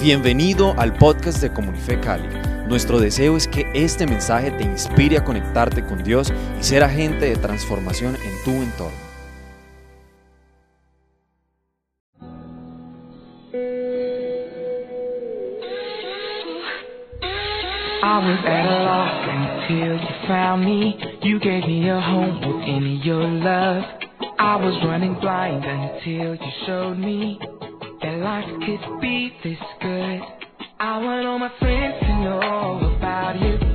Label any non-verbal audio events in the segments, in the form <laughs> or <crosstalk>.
Bienvenido al podcast de Comunife Cali. Nuestro deseo es que este mensaje te inspire a conectarte con Dios y ser agente de transformación en tu entorno. I was at a loss until you found me. You gave me a home within your love. I was running blind until you showed me that life could be this good. I want all my friends to know about you.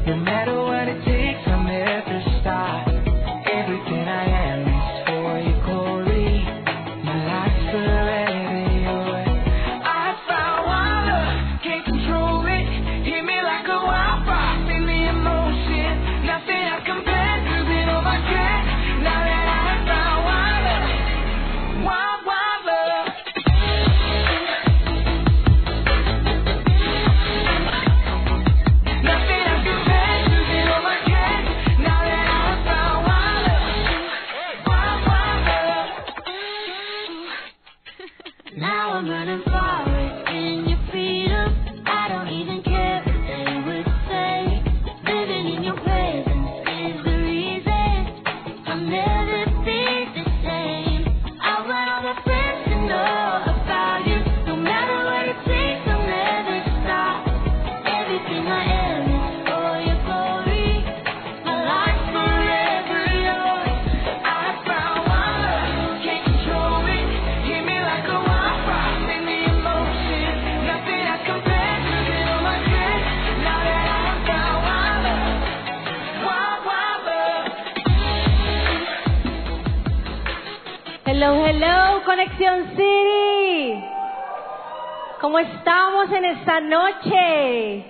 En esta noche?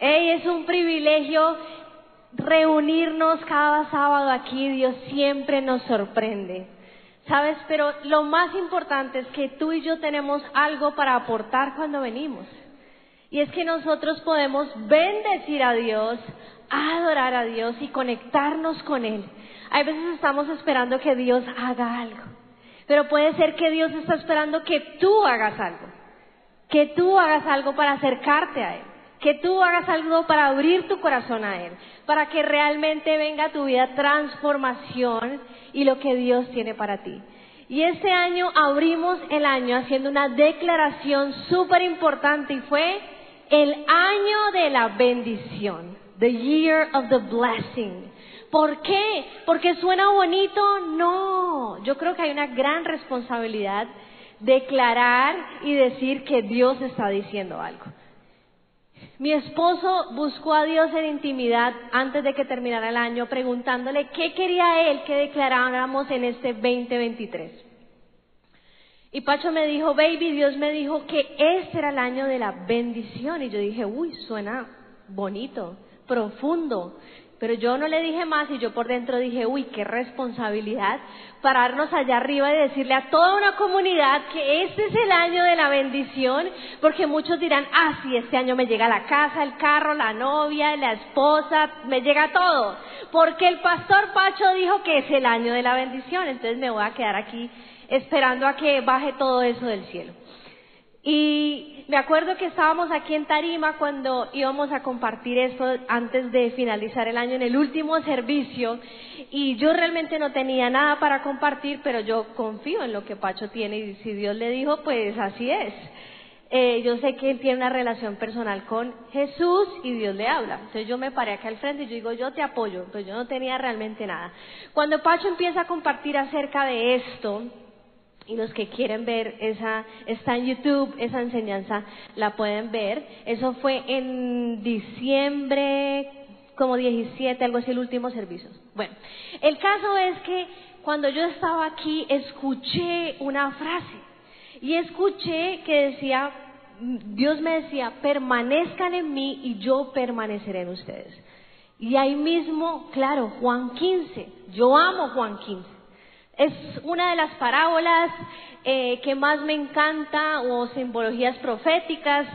Hey, es un privilegio reunirnos cada sábado aquí. Dios siempre nos sorprende. ¿Sabes? Pero lo más importante es que tú y yo tenemos algo para aportar cuando venimos. Y es que nosotros podemos bendecir a Dios, adorar a Dios y conectarnos con Él. Hay veces estamos esperando que Dios haga algo, pero puede ser que Dios está esperando que tú hagas algo, que tú hagas algo para acercarte a Él, que tú hagas algo para abrir tu corazón a Él, para que realmente venga a tu vida transformación y lo que Dios tiene para ti. Y este año abrimos el año haciendo una declaración súper importante y fue el año de la bendición, the year of the blessing. ¿Por qué? ¿Porque suena bonito? No, yo creo que hay una gran responsabilidad declarar y decir que Dios está diciendo algo. Mi esposo buscó a Dios en intimidad antes de que terminara el año preguntándole qué quería él que declaráramos en este 2023. Y Pacho me dijo, baby, Dios me dijo que este era el año de la bendición. Y yo dije, uy, suena bonito, profundo. Pero yo no le dije más y yo por dentro dije, uy, qué responsabilidad pararnos allá arriba y decirle a toda una comunidad que este es el año de la bendición, porque muchos dirán, ah, sí, este año me llega la casa, el carro, la novia, la esposa, me llega todo. Porque el pastor Pacho dijo que es el año de la bendición, entonces me voy a quedar aquí esperando a que baje todo eso del cielo. Y me acuerdo que estábamos aquí en Tarima cuando íbamos a compartir esto antes de finalizar el año en el último servicio y yo realmente no tenía nada para compartir, pero yo confío en lo que Pacho tiene y si Dios le dijo, pues así es. Eh, yo sé que él tiene una relación personal con Jesús y Dios le habla. Entonces yo me paré acá al frente y yo digo, yo te apoyo, pues yo no tenía realmente nada. Cuando Pacho empieza a compartir acerca de esto, y los que quieren ver esa, está en YouTube, esa enseñanza la pueden ver. Eso fue en diciembre, como 17, algo así, el último servicio. Bueno, el caso es que cuando yo estaba aquí escuché una frase y escuché que decía, Dios me decía, permanezcan en mí y yo permaneceré en ustedes. Y ahí mismo, claro, Juan 15, yo amo Juan 15. Es una de las parábolas eh, que más me encanta o simbologías proféticas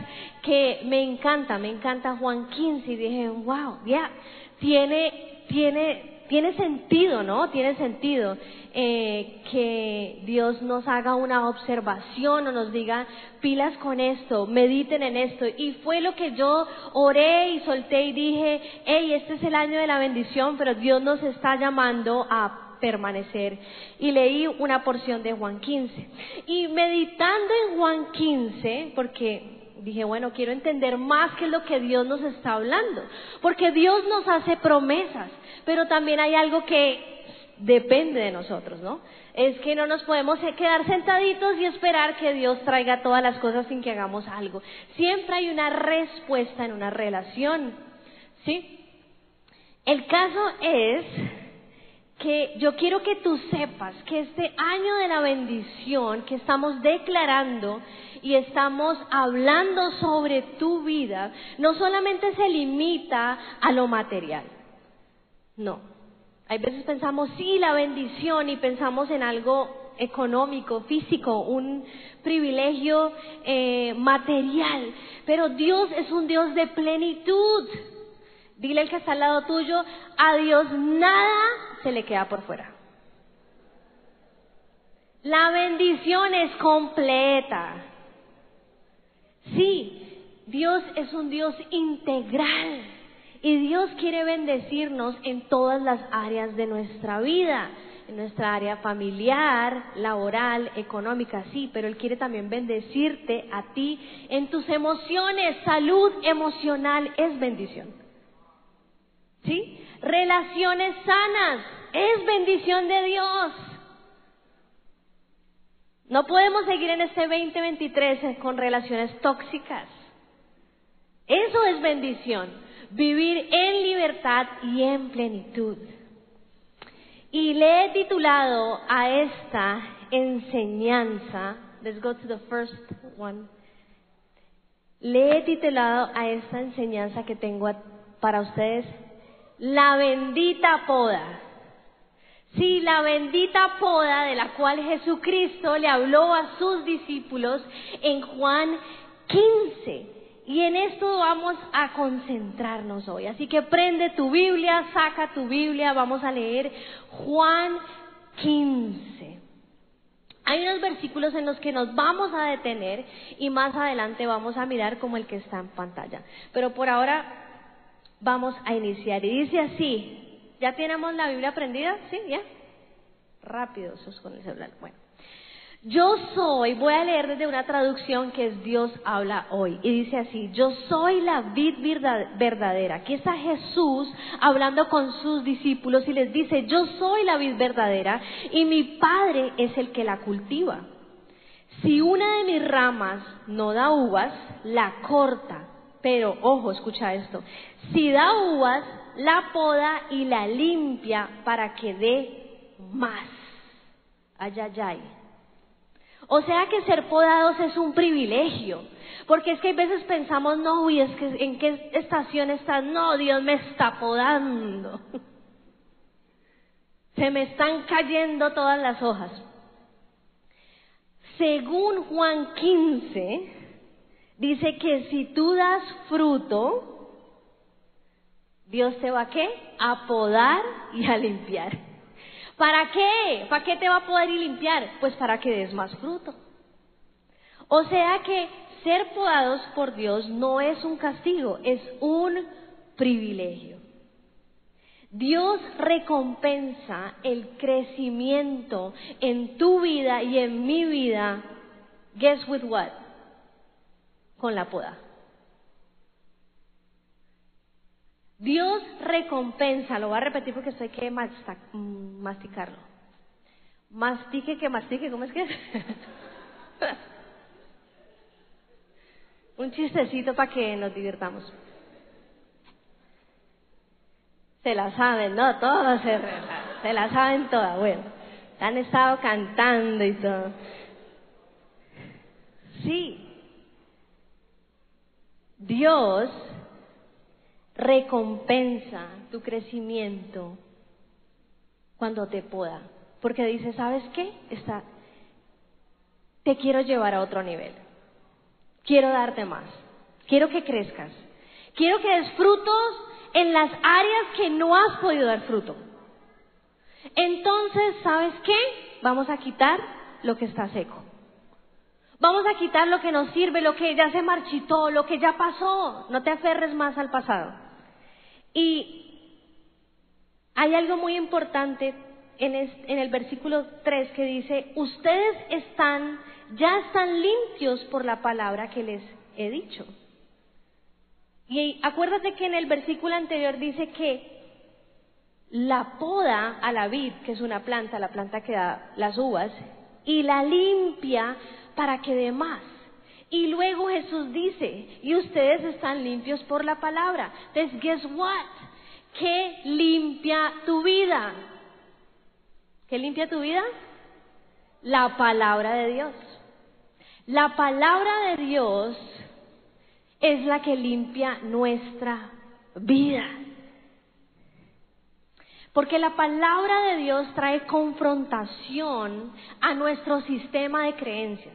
que me encanta, me encanta Juan 15 y dije, wow, ya, tiene, tiene tiene sentido, ¿no? Tiene sentido eh, que Dios nos haga una observación o nos diga, pilas con esto, mediten en esto. Y fue lo que yo oré y solté y dije, hey, este es el año de la bendición, pero Dios nos está llamando a permanecer. Y leí una porción de Juan 15. Y meditando en Juan 15, porque dije, bueno, quiero entender más qué es lo que Dios nos está hablando. Porque Dios nos hace promesas, pero también hay algo que depende de nosotros, ¿no? Es que no nos podemos quedar sentaditos y esperar que Dios traiga todas las cosas sin que hagamos algo. Siempre hay una respuesta en una relación, ¿sí? El caso es que yo quiero que tú sepas que este año de la bendición que estamos declarando y estamos hablando sobre tu vida, no solamente se limita a lo material, no. Hay veces pensamos, sí, la bendición y pensamos en algo económico, físico, un privilegio eh, material, pero Dios es un Dios de plenitud. Dile al que está al lado tuyo, a Dios nada se le queda por fuera. La bendición es completa. Sí, Dios es un Dios integral y Dios quiere bendecirnos en todas las áreas de nuestra vida, en nuestra área familiar, laboral, económica, sí, pero Él quiere también bendecirte a ti en tus emociones. Salud emocional es bendición. ¿Sí? Relaciones sanas es bendición de Dios. No podemos seguir en este 2023 con relaciones tóxicas. Eso es bendición. Vivir en libertad y en plenitud. Y le he titulado a esta enseñanza, let's go to the first one. Le he titulado a esta enseñanza que tengo para ustedes, la bendita poda. Sí, la bendita poda de la cual Jesucristo le habló a sus discípulos en Juan 15. Y en esto vamos a concentrarnos hoy. Así que prende tu Biblia, saca tu Biblia, vamos a leer Juan 15. Hay unos versículos en los que nos vamos a detener y más adelante vamos a mirar como el que está en pantalla. Pero por ahora vamos a iniciar. Y dice así, ¿Ya tenemos la Biblia aprendida? ¿Sí? ¿Ya? Rápido, sos con el celular. Bueno. Yo soy, voy a leer desde una traducción que es Dios habla hoy. Y dice así, yo soy la vid verdadera. Aquí está Jesús hablando con sus discípulos y les dice, yo soy la vid verdadera y mi Padre es el que la cultiva. Si una de mis ramas no da uvas, la corta. Pero, ojo, escucha esto. Si da uvas, la poda y la limpia para que dé más. Ay, ay. O sea que ser podados es un privilegio. Porque es que a veces pensamos, no, uy, es que en qué estación estás, no, Dios me está podando. <laughs> Se me están cayendo todas las hojas. Según Juan 15, dice que si tú das fruto, Dios te va a qué? A podar y a limpiar. ¿Para qué? ¿Para qué te va a poder y limpiar? Pues para que des más fruto. O sea que ser podados por Dios no es un castigo, es un privilegio. Dios recompensa el crecimiento en tu vida y en mi vida. Guess with what? Con la poda. Dios recompensa, lo voy a repetir porque esto hay que masticarlo. Mastique que mastique, ¿cómo es que? <laughs> Un chistecito para que nos divirtamos. Se la saben, ¿no? Todos se, se la saben todas. Bueno, han estado cantando y todo. Sí. Dios recompensa tu crecimiento cuando te pueda. Porque dice, ¿sabes qué? Está, te quiero llevar a otro nivel. Quiero darte más. Quiero que crezcas. Quiero que des frutos en las áreas que no has podido dar fruto. Entonces, ¿sabes qué? Vamos a quitar lo que está seco. Vamos a quitar lo que nos sirve, lo que ya se marchitó, lo que ya pasó. No te aferres más al pasado. Y hay algo muy importante en, el versículo 3 que dice, ustedes están, ya están limpios por la palabra que les he dicho. Y acuérdate que en el versículo anterior dice que la poda a la vid, que es una planta, la planta que da las uvas, y la limpia para que dé más. Y luego Jesús dice, y ustedes están limpios por la palabra. Entonces, guess what? ¿Qué limpia tu vida? ¿Qué limpia tu vida? La palabra de Dios. La palabra de Dios es la que limpia nuestra vida. Porque la palabra de Dios trae confrontación a nuestro sistema de creencias,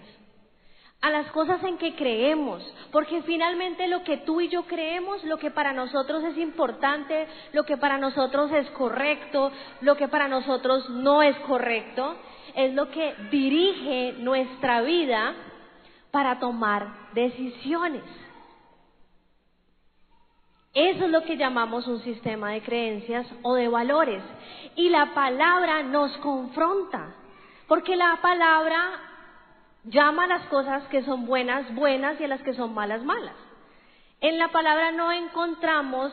a las cosas en que creemos, porque finalmente lo que tú y yo creemos, lo que para nosotros es importante, lo que para nosotros es correcto, lo que para nosotros no es correcto, es lo que dirige nuestra vida para tomar decisiones. Eso es lo que llamamos un sistema de creencias o de valores. Y la palabra nos confronta, porque la palabra llama a las cosas que son buenas, buenas y a las que son malas, malas. En la palabra no encontramos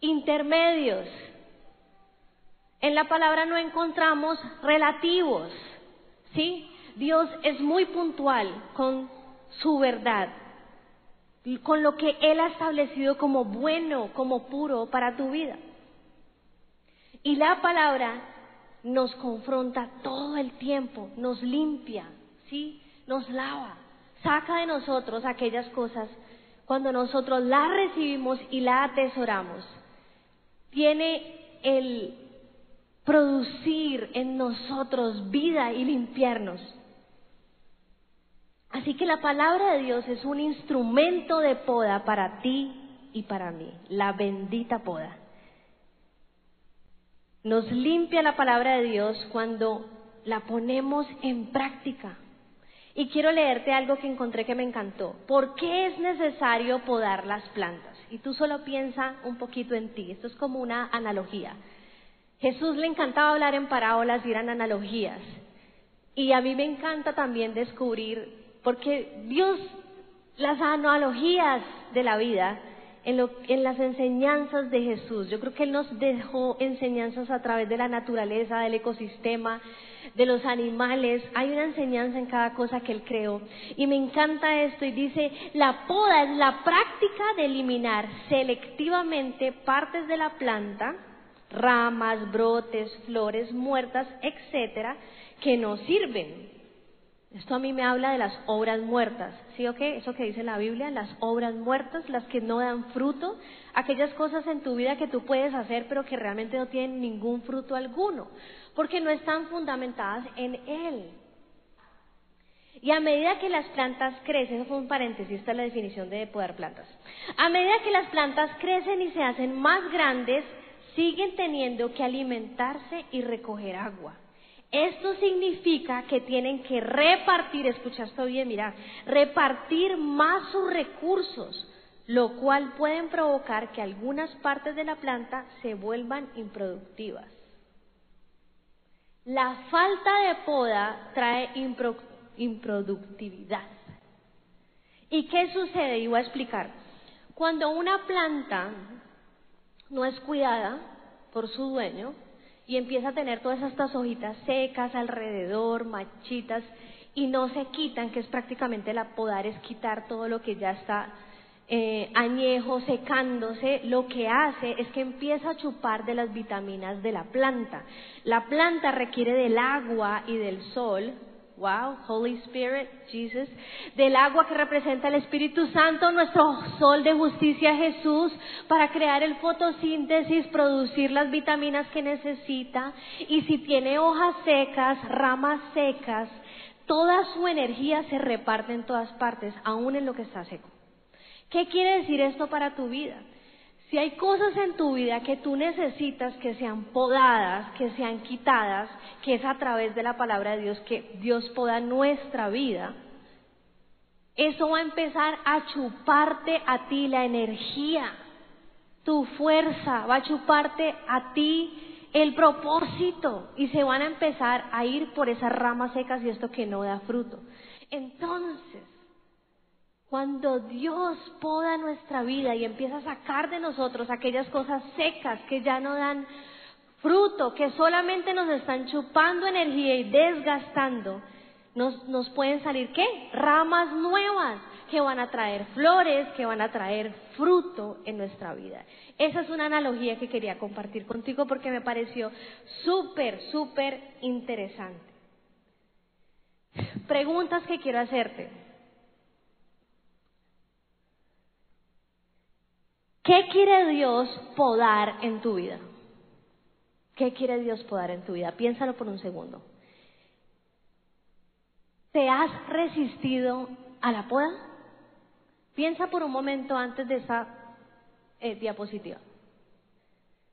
intermedios. En la palabra no encontramos relativos. ¿Sí? Dios es muy puntual con su verdad con lo que Él ha establecido como bueno, como puro para tu vida. Y la palabra nos confronta todo el tiempo, nos limpia, ¿sí? Nos lava, saca de nosotros aquellas cosas cuando nosotros la recibimos y la atesoramos. Tiene el producir en nosotros vida y limpiarnos. Así que la palabra de Dios es un instrumento de poda para ti y para mí, la bendita poda. Nos limpia la palabra de Dios cuando la ponemos en práctica. Y quiero leerte algo que encontré que me encantó. ¿Por qué es necesario podar las plantas? Y tú solo piensa un poquito en ti. Esto es como una analogía. Jesús le encantaba hablar en parábolas y eran analogías. Y a mí me encanta también descubrir porque Dios, las analogías de la vida, en, lo- en las enseñanzas de Jesús, yo creo que Él nos dejó enseñanzas a través de la naturaleza, del ecosistema, de los animales. Hay una enseñanza en cada cosa que Él creó. Y me encanta esto y dice, la poda es la práctica de eliminar selectivamente partes de la planta, ramas, brotes, flores muertas, etcétera, que no sirven. Esto a mí me habla de las obras muertas, ¿sí o qué? Eso que dice la Biblia, las obras muertas, las que no dan fruto, aquellas cosas en tu vida que tú puedes hacer pero que realmente no tienen ningún fruto alguno, porque no están fundamentadas en Él. Y a medida que las plantas crecen, eso fue un paréntesis, esta es la definición de podar plantas. A medida que las plantas crecen y se hacen más grandes, siguen teniendo que alimentarse y recoger agua. Esto significa que tienen que repartir, escucha esto bien, mira, repartir más sus recursos, lo cual pueden provocar que algunas partes de la planta se vuelvan improductivas. La falta de poda trae impro- improductividad. ¿Y qué sucede? Y voy a explicar. Cuando una planta no es cuidada por su dueño y empieza a tener todas estas hojitas secas alrededor, machitas, y no se quitan, que es prácticamente la podar, es quitar todo lo que ya está eh, añejo, secándose, lo que hace es que empieza a chupar de las vitaminas de la planta. La planta requiere del agua y del sol, wow, Holy Spirit, Jesus, del agua que representa el Espíritu Santo, nuestro sol de justicia Jesús, para crear el fotosíntesis, producir las vitaminas que necesita, y si tiene hojas secas, ramas secas, toda su energía se reparte en todas partes, aún en lo que está seco. ¿Qué quiere decir esto para tu vida? Si hay cosas en tu vida que tú necesitas que sean podadas, que sean quitadas, que es a través de la palabra de Dios que Dios poda nuestra vida, eso va a empezar a chuparte a ti la energía, tu fuerza, va a chuparte a ti el propósito y se van a empezar a ir por esas ramas secas y esto que no da fruto. Entonces, cuando Dios poda nuestra vida y empieza a sacar de nosotros aquellas cosas secas que ya no dan fruto, que solamente nos están chupando energía y desgastando, nos, nos pueden salir qué? Ramas nuevas que van a traer flores, que van a traer fruto en nuestra vida. Esa es una analogía que quería compartir contigo porque me pareció súper, súper interesante. Preguntas que quiero hacerte. ¿Qué quiere Dios podar en tu vida? ¿Qué quiere Dios podar en tu vida? Piénsalo por un segundo. ¿Te has resistido a la poda? Piensa por un momento antes de esa eh, diapositiva.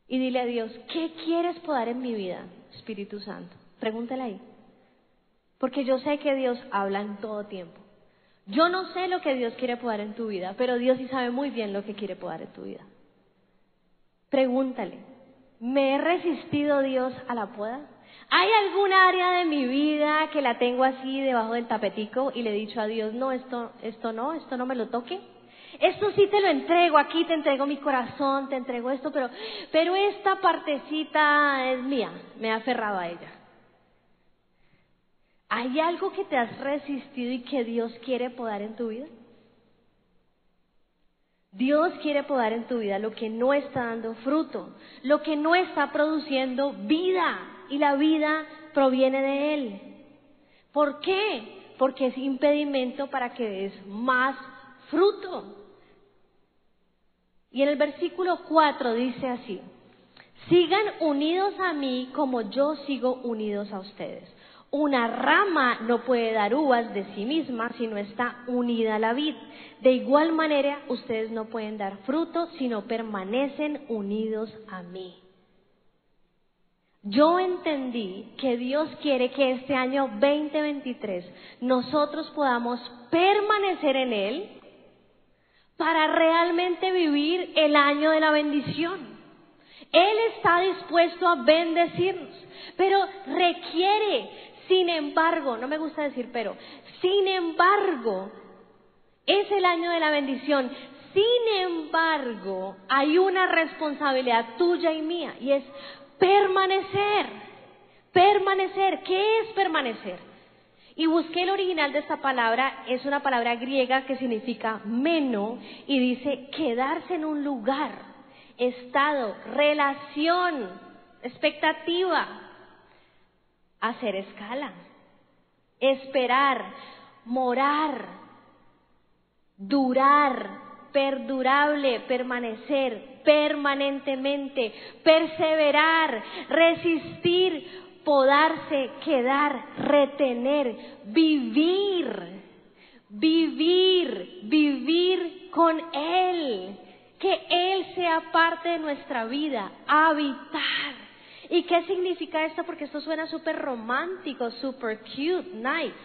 Y dile a Dios, ¿qué quieres podar en mi vida, Espíritu Santo? Pregúntale ahí. Porque yo sé que Dios habla en todo tiempo. Yo no sé lo que Dios quiere podar en tu vida, pero Dios sí sabe muy bien lo que quiere podar en tu vida. Pregúntale, ¿me he resistido Dios a la poda? ¿Hay algún área de mi vida que la tengo así debajo del tapetico y le he dicho a Dios, no, esto, esto no, esto no me lo toque? Esto sí te lo entrego, aquí te entrego mi corazón, te entrego esto, pero, pero esta partecita es mía, me he aferrado a ella. ¿Hay algo que te has resistido y que Dios quiere podar en tu vida? Dios quiere podar en tu vida lo que no está dando fruto, lo que no está produciendo vida y la vida proviene de Él. ¿Por qué? Porque es impedimento para que des más fruto. Y en el versículo 4 dice así, sigan unidos a mí como yo sigo unidos a ustedes. Una rama no puede dar uvas de sí misma si no está unida a la vid. De igual manera, ustedes no pueden dar fruto si no permanecen unidos a mí. Yo entendí que Dios quiere que este año 2023 nosotros podamos permanecer en Él para realmente vivir el año de la bendición. Él está dispuesto a bendecirnos, pero requiere sin embargo, no me gusta decir pero, sin embargo, es el año de la bendición. Sin embargo, hay una responsabilidad tuya y mía y es permanecer. Permanecer. ¿Qué es permanecer? Y busqué el original de esta palabra, es una palabra griega que significa meno y dice quedarse en un lugar, estado, relación, expectativa hacer escala, esperar, morar, durar, perdurable, permanecer, permanentemente, perseverar, resistir, podarse, quedar, retener, vivir, vivir, vivir con Él, que Él sea parte de nuestra vida, habitar. ¿Y qué significa esto? Porque esto suena súper romántico, súper cute, nice.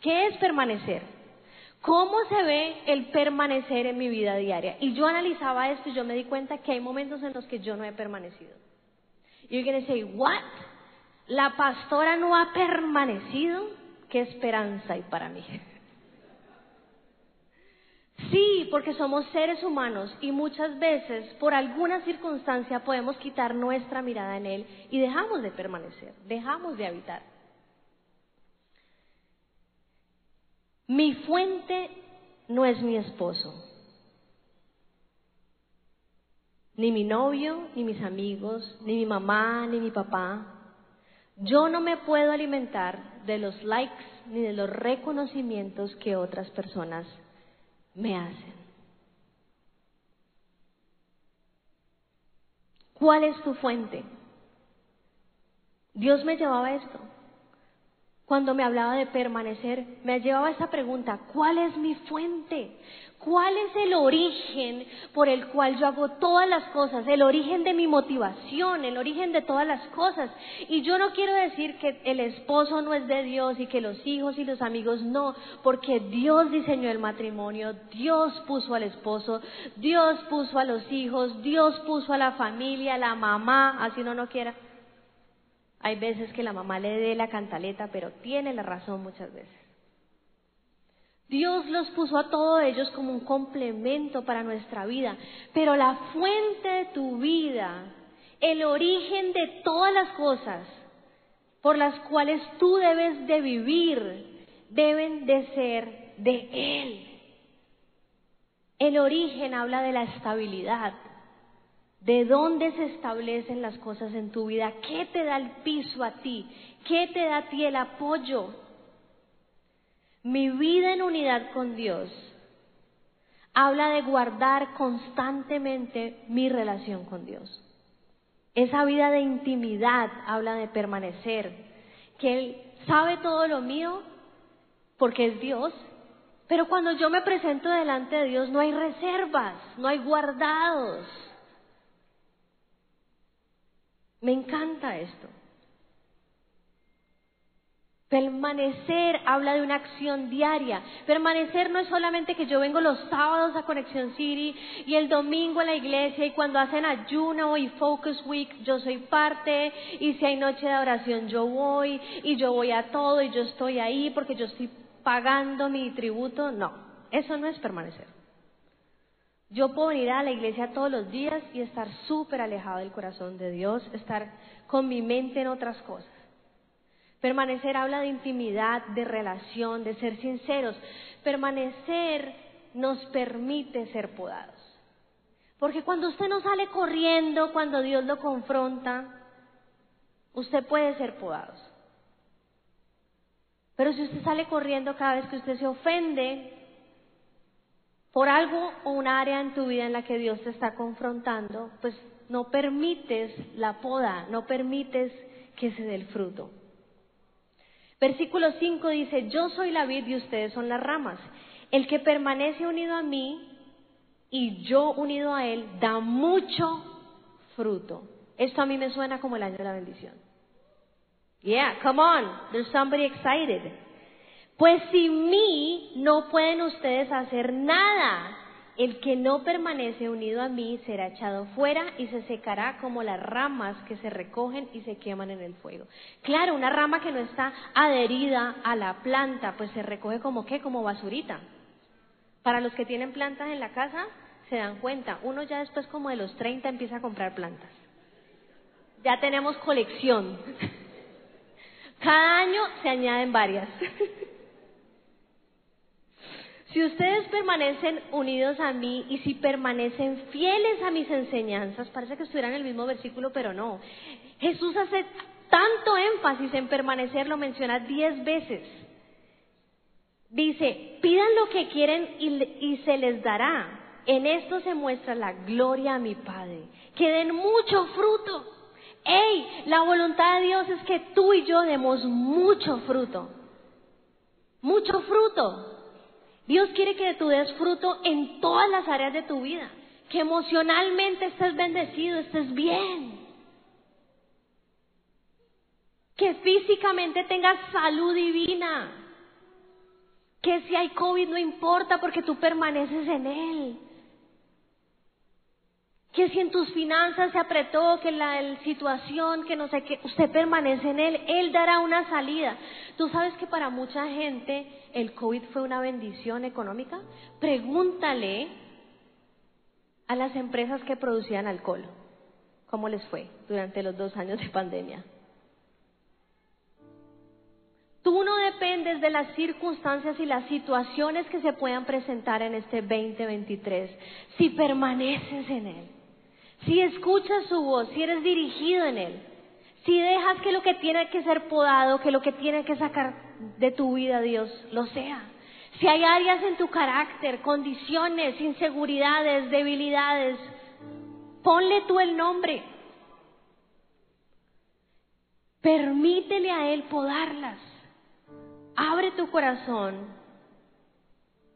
¿Qué es permanecer? ¿Cómo se ve el permanecer en mi vida diaria? Y yo analizaba esto y yo me di cuenta que hay momentos en los que yo no he permanecido. Y you're to say, what? La pastora no ha permanecido. ¿Qué esperanza hay para mí? Sí, porque somos seres humanos y muchas veces por alguna circunstancia podemos quitar nuestra mirada en Él y dejamos de permanecer, dejamos de habitar. Mi fuente no es mi esposo, ni mi novio, ni mis amigos, ni mi mamá, ni mi papá. Yo no me puedo alimentar de los likes ni de los reconocimientos que otras personas me hacen. ¿Cuál es tu fuente? Dios me llevaba esto. Cuando me hablaba de permanecer, me llevaba esa pregunta, ¿cuál es mi fuente? ¿Cuál es el origen por el cual yo hago todas las cosas? El origen de mi motivación, el origen de todas las cosas. Y yo no quiero decir que el esposo no es de Dios y que los hijos y los amigos no, porque Dios diseñó el matrimonio, Dios puso al esposo, Dios puso a los hijos, Dios puso a la familia, a la mamá, así uno no quiera. Hay veces que la mamá le dé la cantaleta, pero tiene la razón muchas veces. Dios los puso a todos ellos como un complemento para nuestra vida, pero la fuente de tu vida, el origen de todas las cosas por las cuales tú debes de vivir, deben de ser de Él. El origen habla de la estabilidad, de dónde se establecen las cosas en tu vida, qué te da el piso a ti, qué te da a ti el apoyo. Mi vida en unidad con Dios habla de guardar constantemente mi relación con Dios. Esa vida de intimidad habla de permanecer, que Él sabe todo lo mío porque es Dios, pero cuando yo me presento delante de Dios no hay reservas, no hay guardados. Me encanta esto. Permanecer habla de una acción diaria. Permanecer no es solamente que yo vengo los sábados a Conexión City y el domingo a la iglesia y cuando hacen ayuno y Focus Week yo soy parte y si hay noche de oración yo voy y yo voy a todo y yo estoy ahí porque yo estoy pagando mi tributo. No, eso no es permanecer. Yo puedo venir a la iglesia todos los días y estar súper alejado del corazón de Dios, estar con mi mente en otras cosas. Permanecer habla de intimidad, de relación, de ser sinceros. Permanecer nos permite ser podados. Porque cuando usted no sale corriendo, cuando Dios lo confronta, usted puede ser podado. Pero si usted sale corriendo cada vez que usted se ofende por algo o un área en tu vida en la que Dios te está confrontando, pues no permites la poda, no permites que se dé el fruto. Versículo 5 dice, yo soy la vid y ustedes son las ramas. El que permanece unido a mí y yo unido a él da mucho fruto. Esto a mí me suena como el año de la bendición. Yeah, come on, there's somebody excited. Pues sin mí no pueden ustedes hacer nada. El que no permanece unido a mí será echado fuera y se secará como las ramas que se recogen y se queman en el fuego. Claro, una rama que no está adherida a la planta, pues se recoge como qué, como basurita. Para los que tienen plantas en la casa, se dan cuenta, uno ya después como de los 30 empieza a comprar plantas. Ya tenemos colección. <laughs> Cada año se añaden varias. <laughs> Si ustedes permanecen unidos a mí y si permanecen fieles a mis enseñanzas, parece que estuvieran en el mismo versículo, pero no. Jesús hace tanto énfasis en permanecer, lo menciona diez veces. Dice, pidan lo que quieren y, y se les dará. En esto se muestra la gloria a mi Padre. Que den mucho fruto. ¡Ey! La voluntad de Dios es que tú y yo demos mucho fruto. Mucho fruto. Dios quiere que tú des fruto en todas las áreas de tu vida, que emocionalmente estés bendecido, estés bien, que físicamente tengas salud divina, que si hay COVID no importa porque tú permaneces en Él. Que si en tus finanzas se apretó, que la situación, que no sé qué, usted permanece en Él, Él dará una salida. Tú sabes que para mucha gente el COVID fue una bendición económica. Pregúntale a las empresas que producían alcohol, ¿cómo les fue durante los dos años de pandemia? Tú no dependes de las circunstancias y las situaciones que se puedan presentar en este 2023 si permaneces en Él si escuchas su voz, si eres dirigido en Él, si dejas que lo que tiene que ser podado, que lo que tiene que sacar de tu vida Dios lo sea. Si hay áreas en tu carácter, condiciones, inseguridades, debilidades, ponle tú el nombre. Permítele a Él podarlas. Abre tu corazón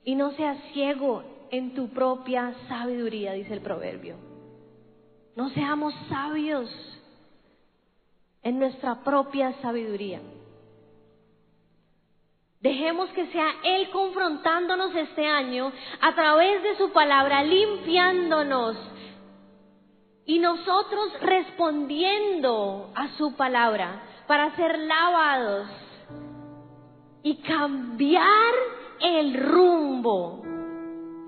y no seas ciego en tu propia sabiduría, dice el proverbio. No seamos sabios en nuestra propia sabiduría. Dejemos que sea Él confrontándonos este año a través de su palabra, limpiándonos y nosotros respondiendo a su palabra para ser lavados y cambiar el rumbo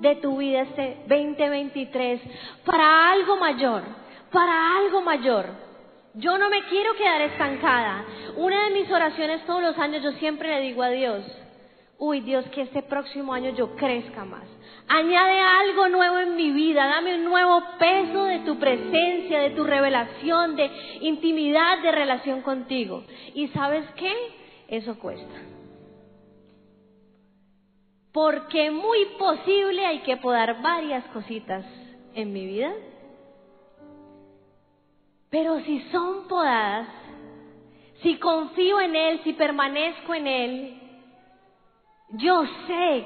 de tu vida este 2023 para algo mayor, para algo mayor. Yo no me quiero quedar estancada. Una de mis oraciones todos los años yo siempre le digo a Dios, uy Dios, que este próximo año yo crezca más. Añade algo nuevo en mi vida, dame un nuevo peso de tu presencia, de tu revelación, de intimidad, de relación contigo. ¿Y sabes qué? Eso cuesta. Porque muy posible hay que podar varias cositas en mi vida. Pero si son podadas, si confío en Él, si permanezco en Él, yo sé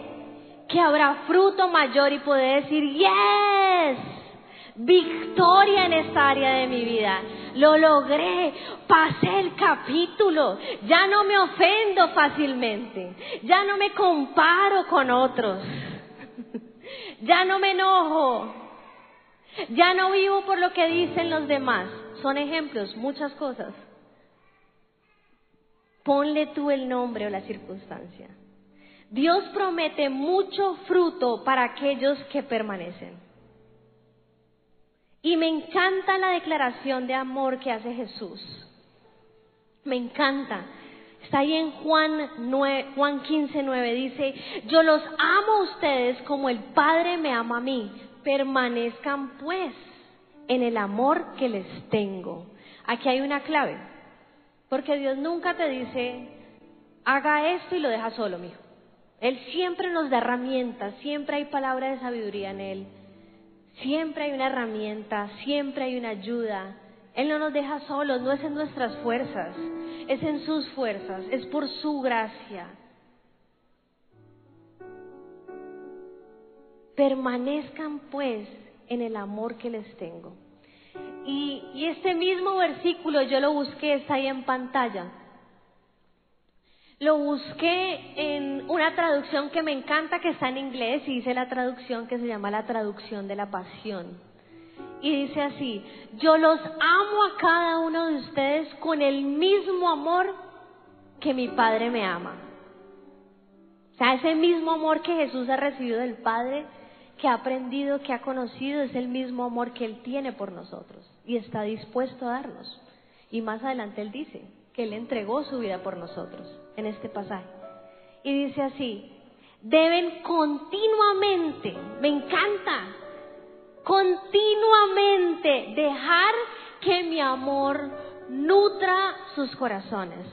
que habrá fruto mayor y poder decir, yes, victoria en esta área de mi vida. Lo logré, pasé el capítulo, ya no me ofendo fácilmente, ya no me comparo con otros, ya no me enojo, ya no vivo por lo que dicen los demás. Son ejemplos, muchas cosas. Ponle tú el nombre o la circunstancia. Dios promete mucho fruto para aquellos que permanecen. Y me encanta la declaración de amor que hace Jesús. Me encanta. Está ahí en Juan, 9, Juan 15, 9. Dice, yo los amo a ustedes como el Padre me ama a mí. Permanezcan pues en el amor que les tengo. Aquí hay una clave. Porque Dios nunca te dice, haga esto y lo deja solo, mijo. Él siempre nos da herramientas, siempre hay palabra de sabiduría en Él. Siempre hay una herramienta, siempre hay una ayuda. Él no nos deja solos, no es en nuestras fuerzas, es en sus fuerzas, es por su gracia. Permanezcan pues en el amor que les tengo. Y, este mismo versículo yo lo busqué, está ahí en pantalla. Lo busqué en una traducción que me encanta, que está en inglés, y dice la traducción que se llama la traducción de la pasión. Y dice así, yo los amo a cada uno de ustedes con el mismo amor que mi Padre me ama. O sea, ese mismo amor que Jesús ha recibido del Padre, que ha aprendido, que ha conocido, es el mismo amor que Él tiene por nosotros y está dispuesto a darnos. Y más adelante Él dice que Él entregó su vida por nosotros en este pasaje. Y dice así, deben continuamente, me encanta, continuamente dejar que mi amor nutra sus corazones.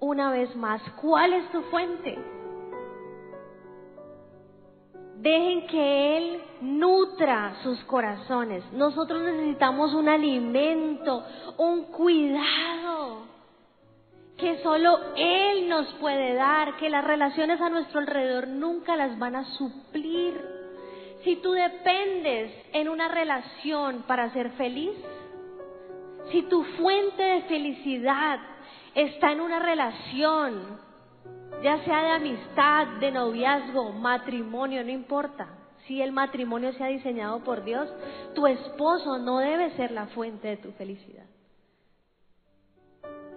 Una vez más, ¿cuál es tu fuente? Dejen que Él nutra sus corazones. Nosotros necesitamos un alimento, un cuidado que solo Él nos puede dar, que las relaciones a nuestro alrededor nunca las van a suplir. Si tú dependes en una relación para ser feliz, si tu fuente de felicidad está en una relación, ya sea de amistad, de noviazgo, matrimonio, no importa. Si el matrimonio se ha diseñado por Dios, tu esposo no debe ser la fuente de tu felicidad.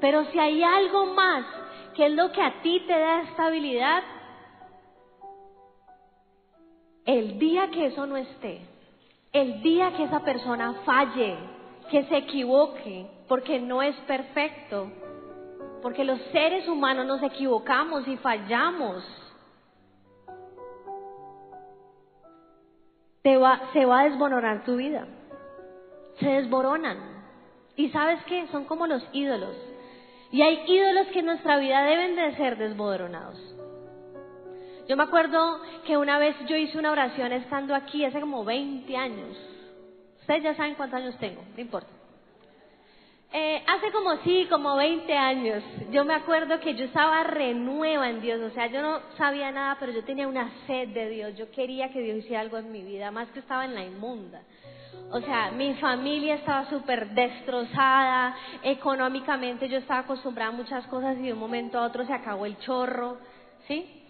Pero si hay algo más que es lo que a ti te da estabilidad, el día que eso no esté, el día que esa persona falle, que se equivoque, porque no es perfecto, porque los seres humanos nos equivocamos y fallamos, te va, se va a desboronar tu vida. Se desboronan. ¿Y sabes qué? Son como los ídolos. Y hay ídolos que en nuestra vida deben de ser desboronados. Yo me acuerdo que una vez yo hice una oración estando aquí hace como 20 años. Ustedes ya saben cuántos años tengo, no importa. Eh, hace como sí, como 20 años, yo me acuerdo que yo estaba renueva en Dios, o sea, yo no sabía nada, pero yo tenía una sed de Dios, yo quería que Dios hiciera algo en mi vida, más que estaba en la inmunda. O sea, mi familia estaba súper destrozada, económicamente yo estaba acostumbrada a muchas cosas y de un momento a otro se acabó el chorro, ¿sí?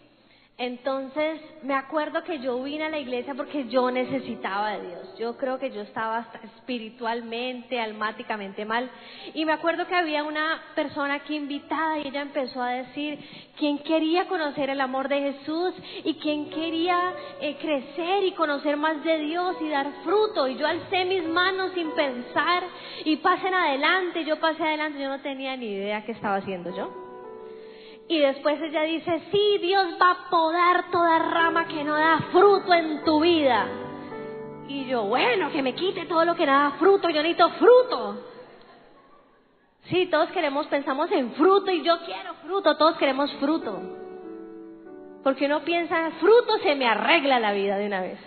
Entonces, me acuerdo que yo vine a la iglesia porque yo necesitaba de Dios. Yo creo que yo estaba espiritualmente, almáticamente mal. Y me acuerdo que había una persona aquí invitada y ella empezó a decir quién quería conocer el amor de Jesús y quién quería eh, crecer y conocer más de Dios y dar fruto. Y yo alcé mis manos sin pensar y pasen adelante. Yo pasé adelante, yo no tenía ni idea qué estaba haciendo yo. Y después ella dice, sí, Dios va a podar toda rama que no da fruto en tu vida. Y yo, bueno, que me quite todo lo que no da fruto, yo necesito fruto. Sí, todos queremos, pensamos en fruto y yo quiero fruto, todos queremos fruto. Porque uno piensa, fruto se me arregla la vida de una vez.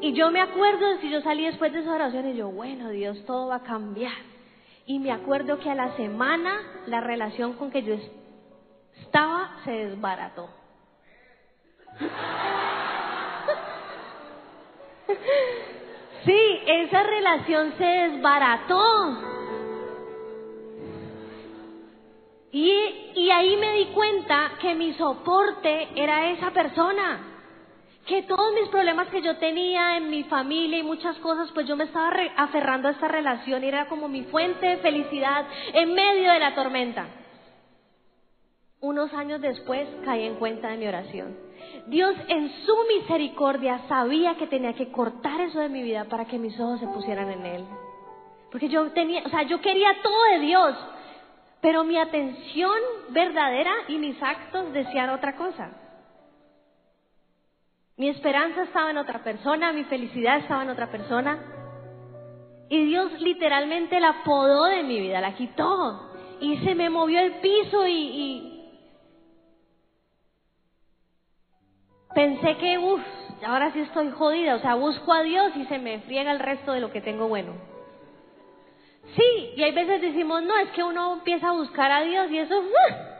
Y yo me acuerdo si yo salí después de esa oración y yo, bueno, Dios, todo va a cambiar. Y me acuerdo que a la semana la relación con que yo estaba se desbarató. Sí, esa relación se desbarató. Y, y ahí me di cuenta que mi soporte era esa persona. Que todos mis problemas que yo tenía en mi familia y muchas cosas, pues yo me estaba re- aferrando a esta relación y era como mi fuente de felicidad en medio de la tormenta. Unos años después caí en cuenta de mi oración. Dios en su misericordia sabía que tenía que cortar eso de mi vida para que mis ojos se pusieran en Él. Porque yo tenía, o sea, yo quería todo de Dios, pero mi atención verdadera y mis actos decían otra cosa. Mi esperanza estaba en otra persona, mi felicidad estaba en otra persona. Y Dios literalmente la podó de mi vida, la quitó. Y se me movió el piso y, y pensé que, uff, ahora sí estoy jodida. O sea, busco a Dios y se me friega el resto de lo que tengo bueno. Sí, y hay veces decimos, no, es que uno empieza a buscar a Dios y eso, ¡ah!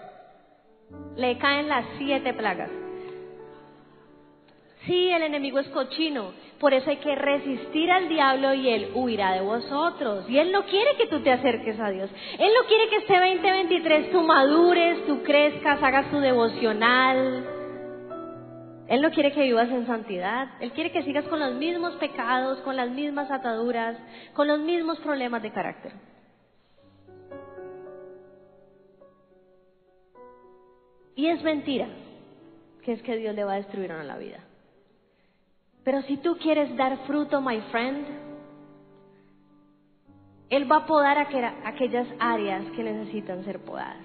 le caen las siete plagas. Sí, el enemigo es cochino, por eso hay que resistir al diablo y él huirá de vosotros. Y él no quiere que tú te acerques a Dios. Él no quiere que este 2023 tú madures, tú crezcas, hagas tu devocional. Él no quiere que vivas en santidad. Él quiere que sigas con los mismos pecados, con las mismas ataduras, con los mismos problemas de carácter. Y es mentira que es que Dios le va a destruir a la vida. Pero si tú quieres dar fruto, my friend, Él va a podar aquella- aquellas áreas que necesitan ser podadas.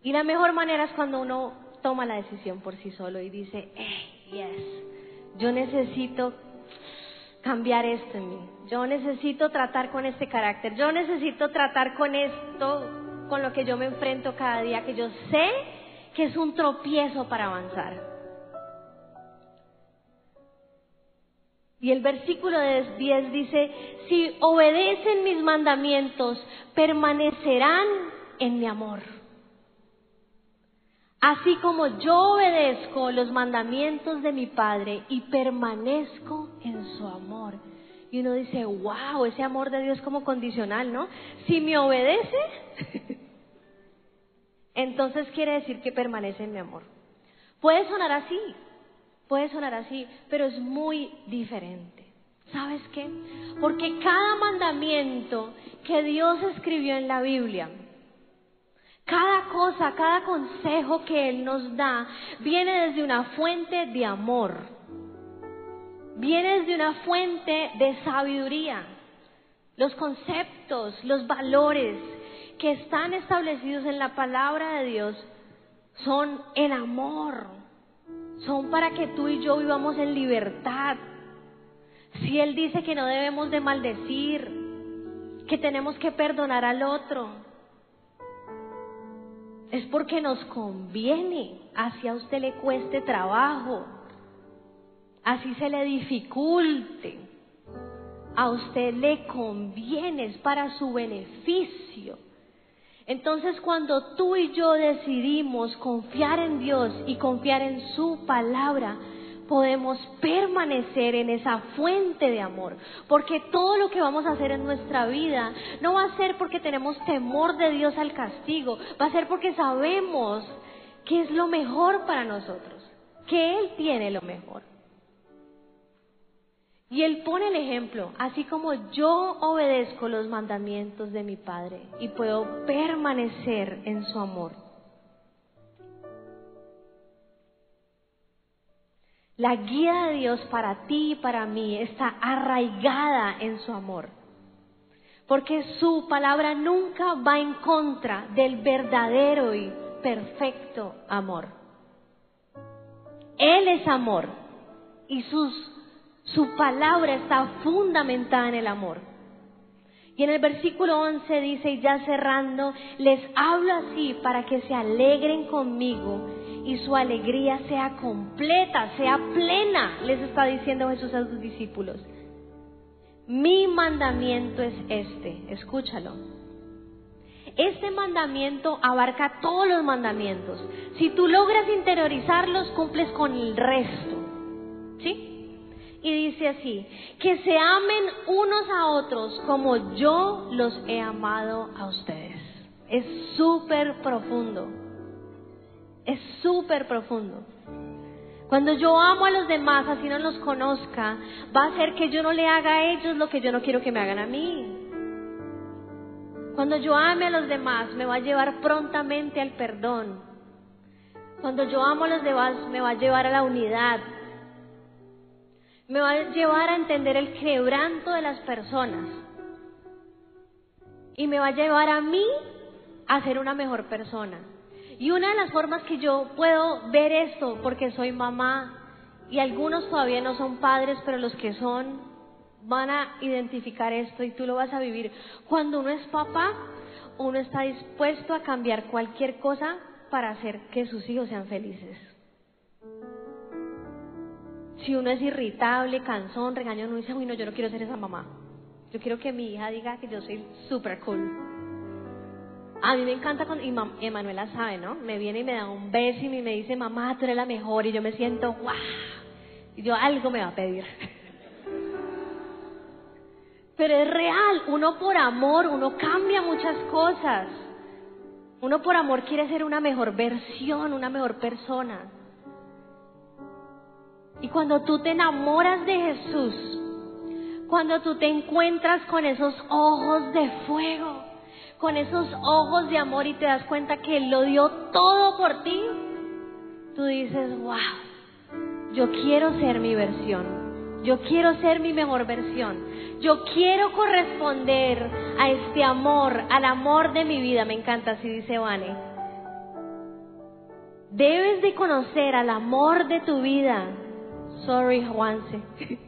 Y la mejor manera es cuando uno toma la decisión por sí solo y dice, hey, yes, yo necesito cambiar esto en mí. Yo necesito tratar con este carácter. Yo necesito tratar con esto, con lo que yo me enfrento cada día, que yo sé que es un tropiezo para avanzar. Y el versículo de 10 dice, si obedecen mis mandamientos, permanecerán en mi amor. Así como yo obedezco los mandamientos de mi Padre y permanezco en su amor. Y uno dice, wow, ese amor de Dios como condicional, ¿no? Si me obedece, <laughs> entonces quiere decir que permanece en mi amor. Puede sonar así, puede sonar así, pero es muy diferente. ¿Sabes qué? Porque cada mandamiento que Dios escribió en la Biblia, cada cosa, cada consejo que Él nos da, viene desde una fuente de amor. Viene desde una fuente de sabiduría. Los conceptos, los valores que están establecidos en la palabra de Dios son en amor. Son para que tú y yo vivamos en libertad. Si Él dice que no debemos de maldecir, que tenemos que perdonar al otro, es porque nos conviene, así a usted le cueste trabajo, así se le dificulte, a usted le conviene, es para su beneficio. Entonces cuando tú y yo decidimos confiar en Dios y confiar en su palabra, podemos permanecer en esa fuente de amor. Porque todo lo que vamos a hacer en nuestra vida no va a ser porque tenemos temor de Dios al castigo, va a ser porque sabemos que es lo mejor para nosotros, que Él tiene lo mejor. Y Él pone el ejemplo, así como yo obedezco los mandamientos de mi Padre y puedo permanecer en su amor. La guía de Dios para ti y para mí está arraigada en su amor. Porque su palabra nunca va en contra del verdadero y perfecto amor. Él es amor y sus, su palabra está fundamentada en el amor. Y en el versículo 11 dice, y ya cerrando, les hablo así para que se alegren conmigo y su alegría sea completa, sea plena, les está diciendo Jesús a sus discípulos. Mi mandamiento es este, escúchalo. Este mandamiento abarca todos los mandamientos. Si tú logras interiorizarlos, cumples con el resto. ¿Sí? Y dice así, que se amen unos a otros como yo los he amado a ustedes. Es súper profundo. Es súper profundo. Cuando yo amo a los demás, así no los conozca, va a hacer que yo no le haga a ellos lo que yo no quiero que me hagan a mí. Cuando yo ame a los demás, me va a llevar prontamente al perdón. Cuando yo amo a los demás, me va a llevar a la unidad. Me va a llevar a entender el quebranto de las personas. Y me va a llevar a mí a ser una mejor persona. Y una de las formas que yo puedo ver esto, porque soy mamá, y algunos todavía no son padres, pero los que son van a identificar esto y tú lo vas a vivir. Cuando uno es papá, uno está dispuesto a cambiar cualquier cosa para hacer que sus hijos sean felices. Si uno es irritable, cansón, regañón, uno dice, uy, no, yo no quiero ser esa mamá. Yo quiero que mi hija diga que yo soy super cool. A mí me encanta cuando, y Emanuela sabe, ¿no? Me viene y me da un beso y me dice, mamá, tú eres la mejor, y yo me siento, ¡guau! Y yo algo me va a pedir. <laughs> Pero es real, uno por amor, uno cambia muchas cosas. Uno por amor quiere ser una mejor versión, una mejor persona. Y cuando tú te enamoras de Jesús, cuando tú te encuentras con esos ojos de fuego, con esos ojos de amor y te das cuenta que Él lo dio todo por ti, tú dices, wow, yo quiero ser mi versión, yo quiero ser mi mejor versión, yo quiero corresponder a este amor, al amor de mi vida, me encanta, así dice Vane. Debes de conocer al amor de tu vida. Sorry, Juanse. <laughs>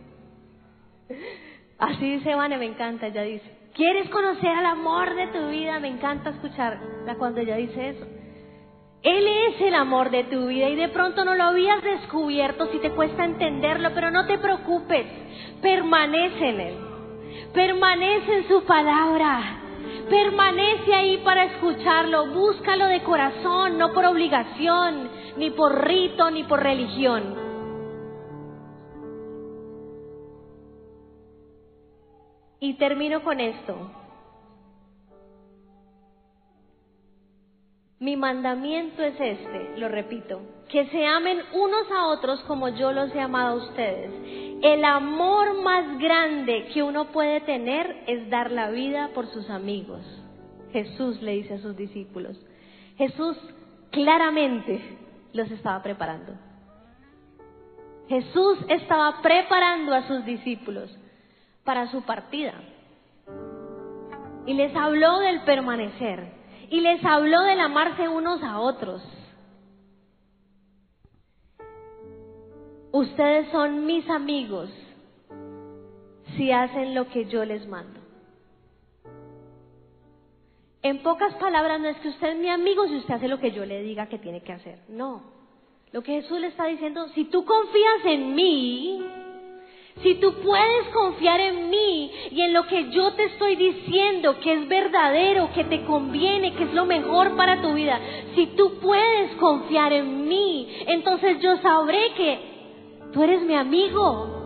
Así dice Vane, me encanta, ella dice. ¿Quieres conocer al amor de tu vida? Me encanta escucharla cuando ella dice eso. Él es el amor de tu vida y de pronto no lo habías descubierto si te cuesta entenderlo, pero no te preocupes, permanece en Él, permanece en su palabra, permanece ahí para escucharlo, búscalo de corazón, no por obligación, ni por rito, ni por religión. Y termino con esto. Mi mandamiento es este, lo repito, que se amen unos a otros como yo los he amado a ustedes. El amor más grande que uno puede tener es dar la vida por sus amigos. Jesús le dice a sus discípulos. Jesús claramente los estaba preparando. Jesús estaba preparando a sus discípulos para su partida. Y les habló del permanecer. Y les habló del amarse unos a otros. Ustedes son mis amigos si hacen lo que yo les mando. En pocas palabras, no es que usted es mi amigo si usted hace lo que yo le diga que tiene que hacer. No. Lo que Jesús le está diciendo, si tú confías en mí, si tú puedes confiar en mí y en lo que yo te estoy diciendo, que es verdadero, que te conviene, que es lo mejor para tu vida, si tú puedes confiar en mí, entonces yo sabré que tú eres mi amigo.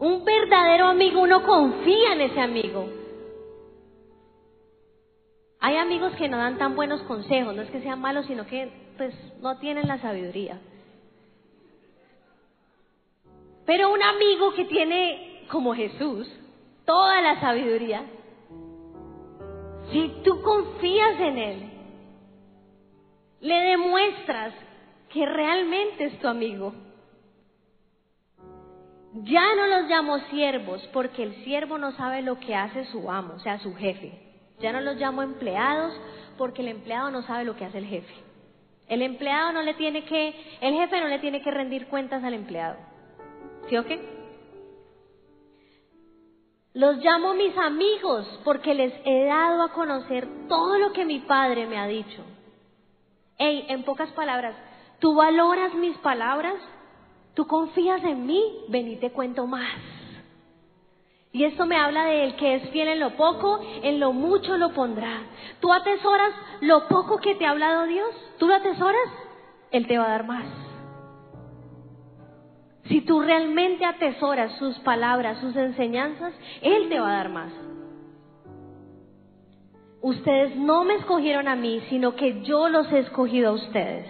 Un verdadero amigo, uno confía en ese amigo. Hay amigos que no dan tan buenos consejos, no es que sean malos, sino que pues no tienen la sabiduría. Pero un amigo que tiene, como Jesús, toda la sabiduría, si tú confías en Él, le demuestras que realmente es tu amigo. Ya no los llamo siervos porque el siervo no sabe lo que hace su amo, o sea, su jefe. Ya no los llamo empleados porque el empleado no sabe lo que hace el jefe. El empleado no le tiene que, el jefe no le tiene que rendir cuentas al empleado. ¿Sí o qué? Los llamo mis amigos porque les he dado a conocer todo lo que mi padre me ha dicho. Ey, en pocas palabras, ¿tú valoras mis palabras? ¿Tú confías en mí? Ven y te cuento más. Y esto me habla de el que es fiel en lo poco, en lo mucho lo pondrá. Tú atesoras lo poco que te ha hablado Dios, tú lo atesoras, Él te va a dar más. Si tú realmente atesoras sus palabras, sus enseñanzas, Él te va a dar más. Ustedes no me escogieron a mí, sino que yo los he escogido a ustedes.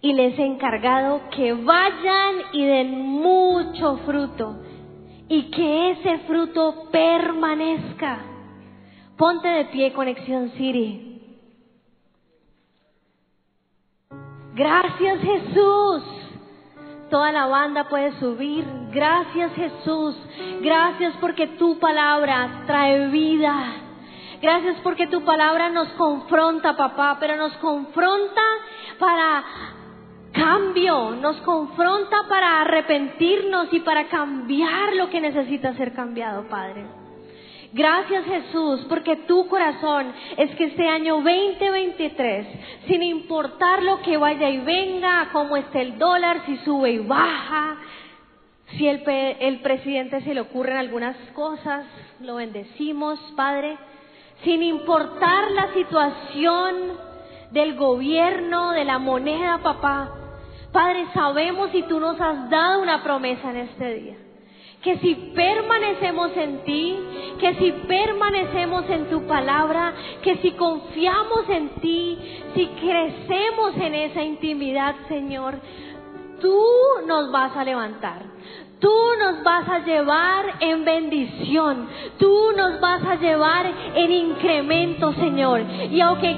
Y les he encargado que vayan y den mucho fruto y que ese fruto permanezca. Ponte de pie, Conexión City. Gracias Jesús. Toda la banda puede subir. Gracias Jesús. Gracias porque tu palabra trae vida. Gracias porque tu palabra nos confronta, papá, pero nos confronta para cambio, nos confronta para arrepentirnos y para cambiar lo que necesita ser cambiado, Padre. Gracias Jesús, porque tu corazón es que este año 2023, sin importar lo que vaya y venga, cómo esté el dólar, si sube y baja, si el, el presidente se le ocurren algunas cosas, lo bendecimos, Padre, sin importar la situación del gobierno, de la moneda, papá. Padre, sabemos y tú nos has dado una promesa en este día. Que si permanecemos en ti, que si permanecemos en tu palabra, que si confiamos en ti, si crecemos en esa intimidad, Señor, tú nos vas a levantar. Tú nos vas a llevar en bendición. Tú nos vas a llevar en incremento, Señor. Y aunque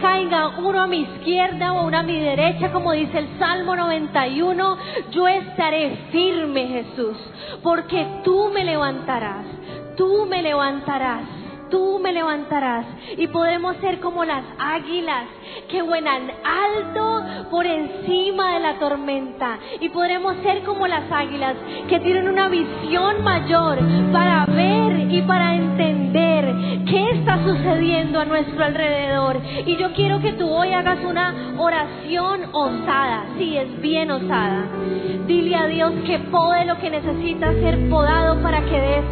caiga uno a mi izquierda o uno a mi derecha, como dice el Salmo 91, yo estaré firme, Jesús. Porque tú me levantarás. Tú me levantarás. Tú me levantarás y podremos ser como las águilas que vuelan alto por encima de la tormenta y podremos ser como las águilas que tienen una visión mayor para ver y para entender qué está sucediendo a nuestro alrededor. Y yo quiero que tú hoy hagas una oración osada, sí, es bien osada. Dile a Dios que pode lo que necesita ser podado para que des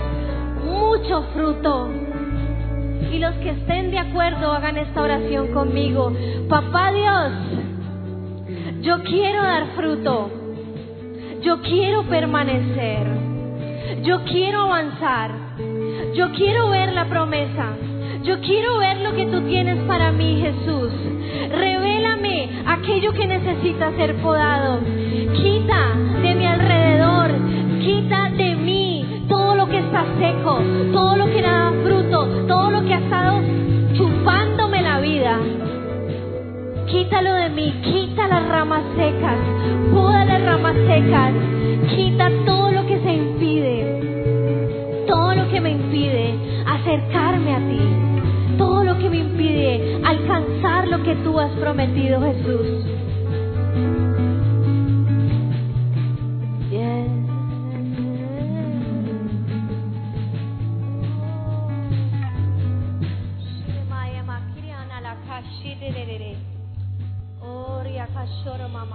mucho fruto. Y los que estén de acuerdo hagan esta oración conmigo. Papá Dios, yo quiero dar fruto. Yo quiero permanecer. Yo quiero avanzar. Yo quiero ver la promesa. Yo quiero ver lo que tú tienes para mí, Jesús. Revélame aquello que necesita ser podado. Quita de seco, todo lo que no da fruto, todo lo que ha estado chupándome la vida. Quítalo de mí, quita las ramas secas, poda las ramas secas, quita todo lo que se impide, todo lo que me impide acercarme a ti, todo lo que me impide alcanzar lo que tú has prometido, Jesús. Mama.